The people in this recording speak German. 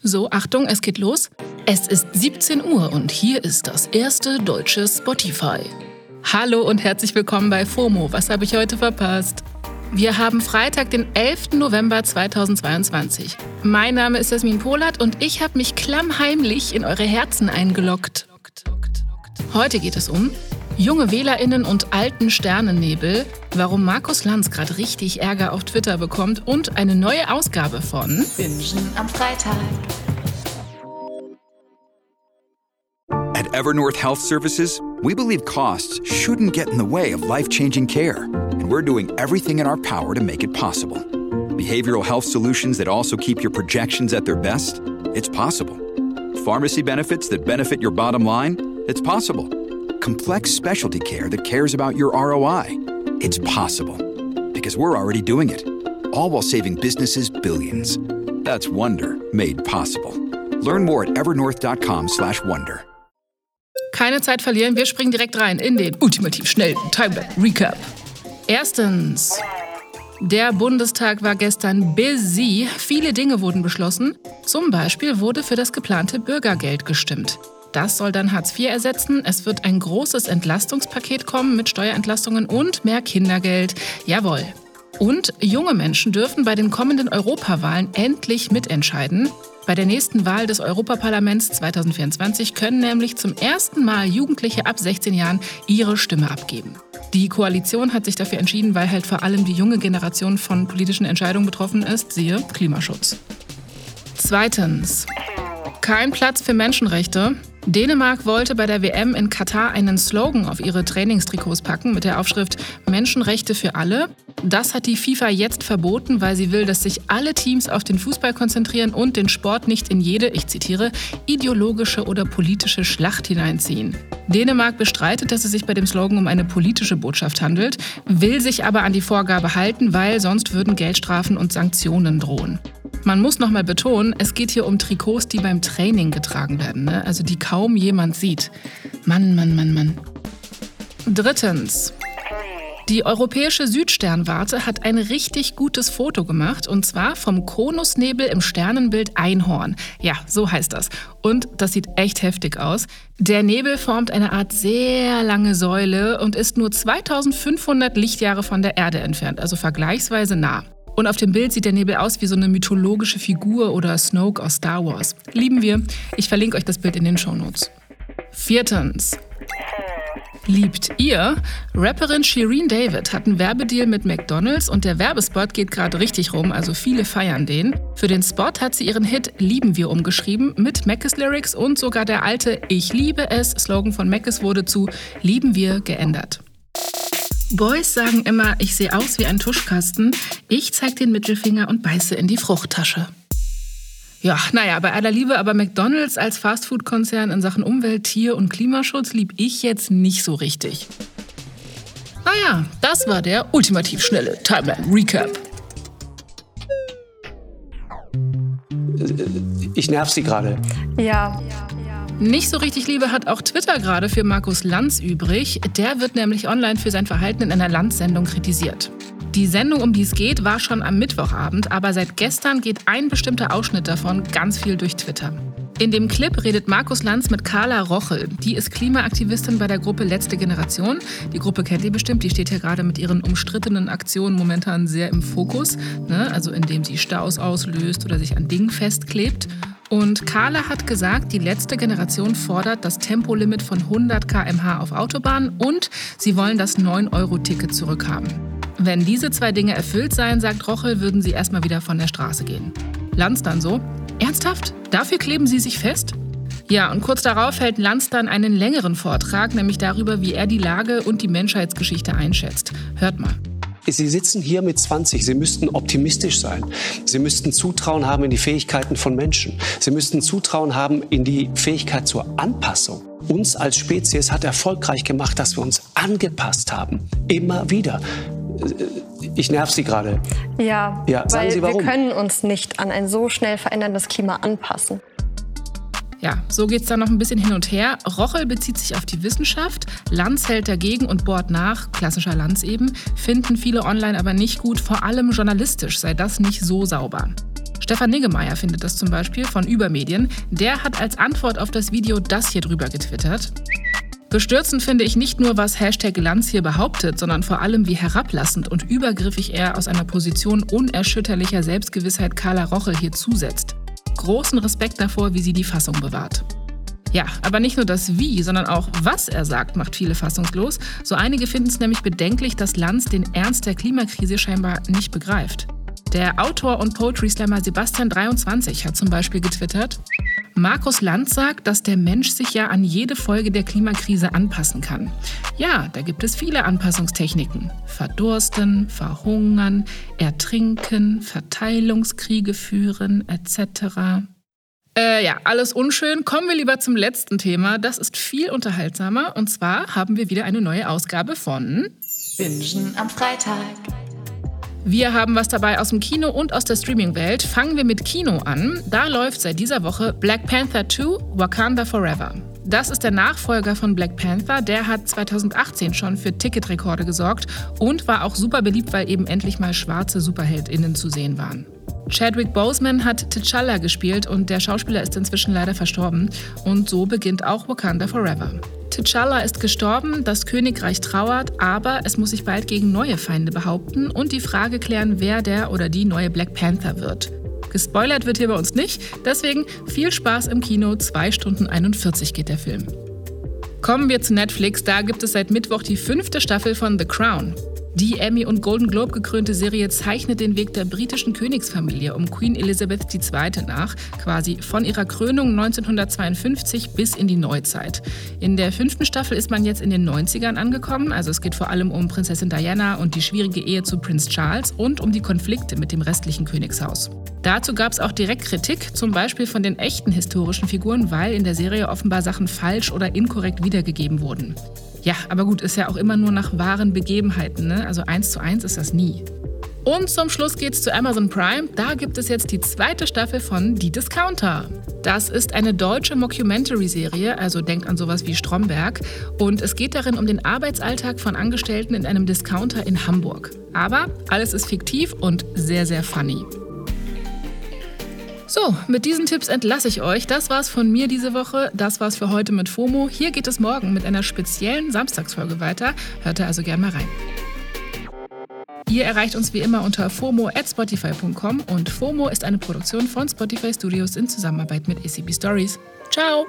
So, Achtung, es geht los. Es ist 17 Uhr und hier ist das erste deutsche Spotify. Hallo und herzlich willkommen bei FOMO. Was habe ich heute verpasst? Wir haben Freitag, den 11. November 2022. Mein Name ist Jasmin Polat und ich habe mich klammheimlich in eure Herzen eingeloggt. Heute geht es um junge WählerInnen und alten Sternennebel, warum Markus Lanz gerade richtig Ärger auf Twitter bekommt und eine neue Ausgabe von Bingen am Freitag. At Evernorth Health Services, we believe costs shouldn't get in the way of life-changing care, and we're doing everything in our power to make it possible. Behavioral health solutions that also keep your projections at their best? It's possible. Pharmacy benefits that benefit your bottom line? It's possible complex specialty care that cares about your ROI. It's possible because we're already doing it, all while saving businesses billions. That's Wonder made possible. Learn more at evernorth.com/wonder. Keine Zeit verlieren, wir springen direkt rein in den ultimativ schnellen Timeline Recap. Erstens. Der Bundestag war gestern busy. Viele Dinge wurden beschlossen. Zum Beispiel wurde für das geplante Bürgergeld gestimmt. Das soll dann Hartz IV ersetzen. Es wird ein großes Entlastungspaket kommen mit Steuerentlastungen und mehr Kindergeld. Jawohl. Und junge Menschen dürfen bei den kommenden Europawahlen endlich mitentscheiden. Bei der nächsten Wahl des Europaparlaments 2024 können nämlich zum ersten Mal Jugendliche ab 16 Jahren ihre Stimme abgeben. Die Koalition hat sich dafür entschieden, weil halt vor allem die junge Generation von politischen Entscheidungen betroffen ist, siehe Klimaschutz. Zweitens. Kein Platz für Menschenrechte. Dänemark wollte bei der WM in Katar einen Slogan auf ihre Trainingstrikots packen mit der Aufschrift Menschenrechte für alle. Das hat die FIFA jetzt verboten, weil sie will, dass sich alle Teams auf den Fußball konzentrieren und den Sport nicht in jede, ich zitiere, ideologische oder politische Schlacht hineinziehen. Dänemark bestreitet, dass es sich bei dem Slogan um eine politische Botschaft handelt, will sich aber an die Vorgabe halten, weil sonst würden Geldstrafen und Sanktionen drohen. Man muss nochmal betonen, es geht hier um Trikots, die beim Training getragen werden, ne? also die kaum jemand sieht. Mann, Mann, Mann, Mann. Drittens. Die europäische Südsternwarte hat ein richtig gutes Foto gemacht und zwar vom Konusnebel im Sternenbild Einhorn. Ja, so heißt das. Und das sieht echt heftig aus. Der Nebel formt eine Art sehr lange Säule und ist nur 2500 Lichtjahre von der Erde entfernt, also vergleichsweise nah. Und auf dem Bild sieht der Nebel aus wie so eine mythologische Figur oder Snoke aus Star Wars. Lieben wir. Ich verlinke euch das Bild in den Shownotes. Viertens. Liebt ihr? Rapperin Shireen David hat einen Werbedeal mit McDonald's und der Werbespot geht gerade richtig rum, also viele feiern den. Für den Spot hat sie ihren Hit Lieben wir umgeschrieben mit Mackes Lyrics und sogar der alte Ich liebe es Slogan von Mackes wurde zu Lieben wir geändert. Boys sagen immer, ich sehe aus wie ein Tuschkasten. Ich zeig den Mittelfinger und beiße in die Fruchttasche. Ja, naja, bei aller Liebe, aber McDonald's als Fastfood-Konzern in Sachen Umwelt, Tier- und Klimaschutz lieb ich jetzt nicht so richtig. Naja, das war der ultimativ schnelle Timeline Recap. Ich nerv Sie gerade. Ja. Nicht so richtig Liebe hat auch Twitter gerade für Markus Lanz übrig. Der wird nämlich online für sein Verhalten in einer Lanz-Sendung kritisiert. Die Sendung, um die es geht, war schon am Mittwochabend, aber seit gestern geht ein bestimmter Ausschnitt davon ganz viel durch Twitter. In dem Clip redet Markus Lanz mit Carla Rochel. Die ist Klimaaktivistin bei der Gruppe Letzte Generation. Die Gruppe kennt ihr bestimmt, die steht ja gerade mit ihren umstrittenen Aktionen momentan sehr im Fokus. Ne? Also indem sie Staus auslöst oder sich an Dingen festklebt. Und Carla hat gesagt, die letzte Generation fordert das Tempolimit von 100 km/h auf Autobahnen und sie wollen das 9-Euro-Ticket zurückhaben. Wenn diese zwei Dinge erfüllt seien, sagt Rochel, würden sie erstmal wieder von der Straße gehen. Lanz dann so: Ernsthaft? Dafür kleben Sie sich fest? Ja, und kurz darauf hält Lanz dann einen längeren Vortrag, nämlich darüber, wie er die Lage und die Menschheitsgeschichte einschätzt. Hört mal. Sie sitzen hier mit 20. Sie müssten optimistisch sein. Sie müssten Zutrauen haben in die Fähigkeiten von Menschen. Sie müssten Zutrauen haben in die Fähigkeit zur Anpassung. Uns als Spezies hat erfolgreich gemacht, dass wir uns angepasst haben. Immer wieder. Ich nerv Sie gerade. Ja, Ja, sagen weil Sie warum? wir können uns nicht an ein so schnell veränderndes Klima anpassen. Ja, so geht's dann noch ein bisschen hin und her. Rochel bezieht sich auf die Wissenschaft, Lanz hält dagegen und bohrt nach, klassischer Lanz eben, finden viele online aber nicht gut, vor allem journalistisch sei das nicht so sauber. Stefan Niggemeier findet das zum Beispiel von Übermedien. Der hat als Antwort auf das Video das hier drüber getwittert. Bestürzend finde ich nicht nur, was Hashtag Lanz hier behauptet, sondern vor allem, wie herablassend und übergriffig er aus einer Position unerschütterlicher Selbstgewissheit Carla Roche hier zusetzt. Großen Respekt davor, wie sie die Fassung bewahrt. Ja, aber nicht nur das Wie, sondern auch was er sagt, macht viele fassungslos. So einige finden es nämlich bedenklich, dass Lanz den Ernst der Klimakrise scheinbar nicht begreift. Der Autor und Poetry Slammer Sebastian23 hat zum Beispiel getwittert, Markus Lanz sagt, dass der Mensch sich ja an jede Folge der Klimakrise anpassen kann. Ja, da gibt es viele Anpassungstechniken. Verdursten, verhungern, ertrinken, Verteilungskriege führen etc. Äh, ja, alles unschön. Kommen wir lieber zum letzten Thema. Das ist viel unterhaltsamer. Und zwar haben wir wieder eine neue Ausgabe von Bingen am Freitag. Wir haben was dabei aus dem Kino und aus der Streaming-Welt. Fangen wir mit Kino an. Da läuft seit dieser Woche Black Panther 2 Wakanda Forever. Das ist der Nachfolger von Black Panther. Der hat 2018 schon für Ticketrekorde gesorgt und war auch super beliebt, weil eben endlich mal schwarze SuperheldInnen zu sehen waren. Chadwick Boseman hat T'Challa gespielt und der Schauspieler ist inzwischen leider verstorben. Und so beginnt auch Wakanda Forever. T'Challa ist gestorben, das Königreich trauert, aber es muss sich bald gegen neue Feinde behaupten und die Frage klären, wer der oder die neue Black Panther wird. Gespoilert wird hier bei uns nicht, deswegen viel Spaß im Kino, 2 Stunden 41 geht der Film. Kommen wir zu Netflix, da gibt es seit Mittwoch die fünfte Staffel von The Crown. Die Emmy- und Golden Globe gekrönte Serie zeichnet den Weg der britischen Königsfamilie um Queen Elizabeth II. nach, quasi von ihrer Krönung 1952 bis in die Neuzeit. In der fünften Staffel ist man jetzt in den 90ern angekommen, also es geht vor allem um Prinzessin Diana und die schwierige Ehe zu Prinz Charles und um die Konflikte mit dem restlichen Königshaus. Dazu gab es auch direkt Kritik, zum Beispiel von den echten historischen Figuren, weil in der Serie offenbar Sachen falsch oder inkorrekt wiedergegeben wurden. Ja, aber gut, ist ja auch immer nur nach wahren Begebenheiten, ne? Also eins zu eins ist das nie. Und zum Schluss geht's zu Amazon Prime. Da gibt es jetzt die zweite Staffel von Die Discounter. Das ist eine deutsche Mockumentary-Serie, also denkt an sowas wie Stromberg. Und es geht darin um den Arbeitsalltag von Angestellten in einem Discounter in Hamburg. Aber alles ist fiktiv und sehr, sehr funny. So, mit diesen Tipps entlasse ich euch. Das war's von mir diese Woche. Das war's für heute mit FOMO. Hier geht es morgen mit einer speziellen Samstagsfolge weiter. Hört da also gerne mal rein. Ihr erreicht uns wie immer unter fomo@spotify.com und FOMO ist eine Produktion von Spotify Studios in Zusammenarbeit mit ACB Stories. Ciao!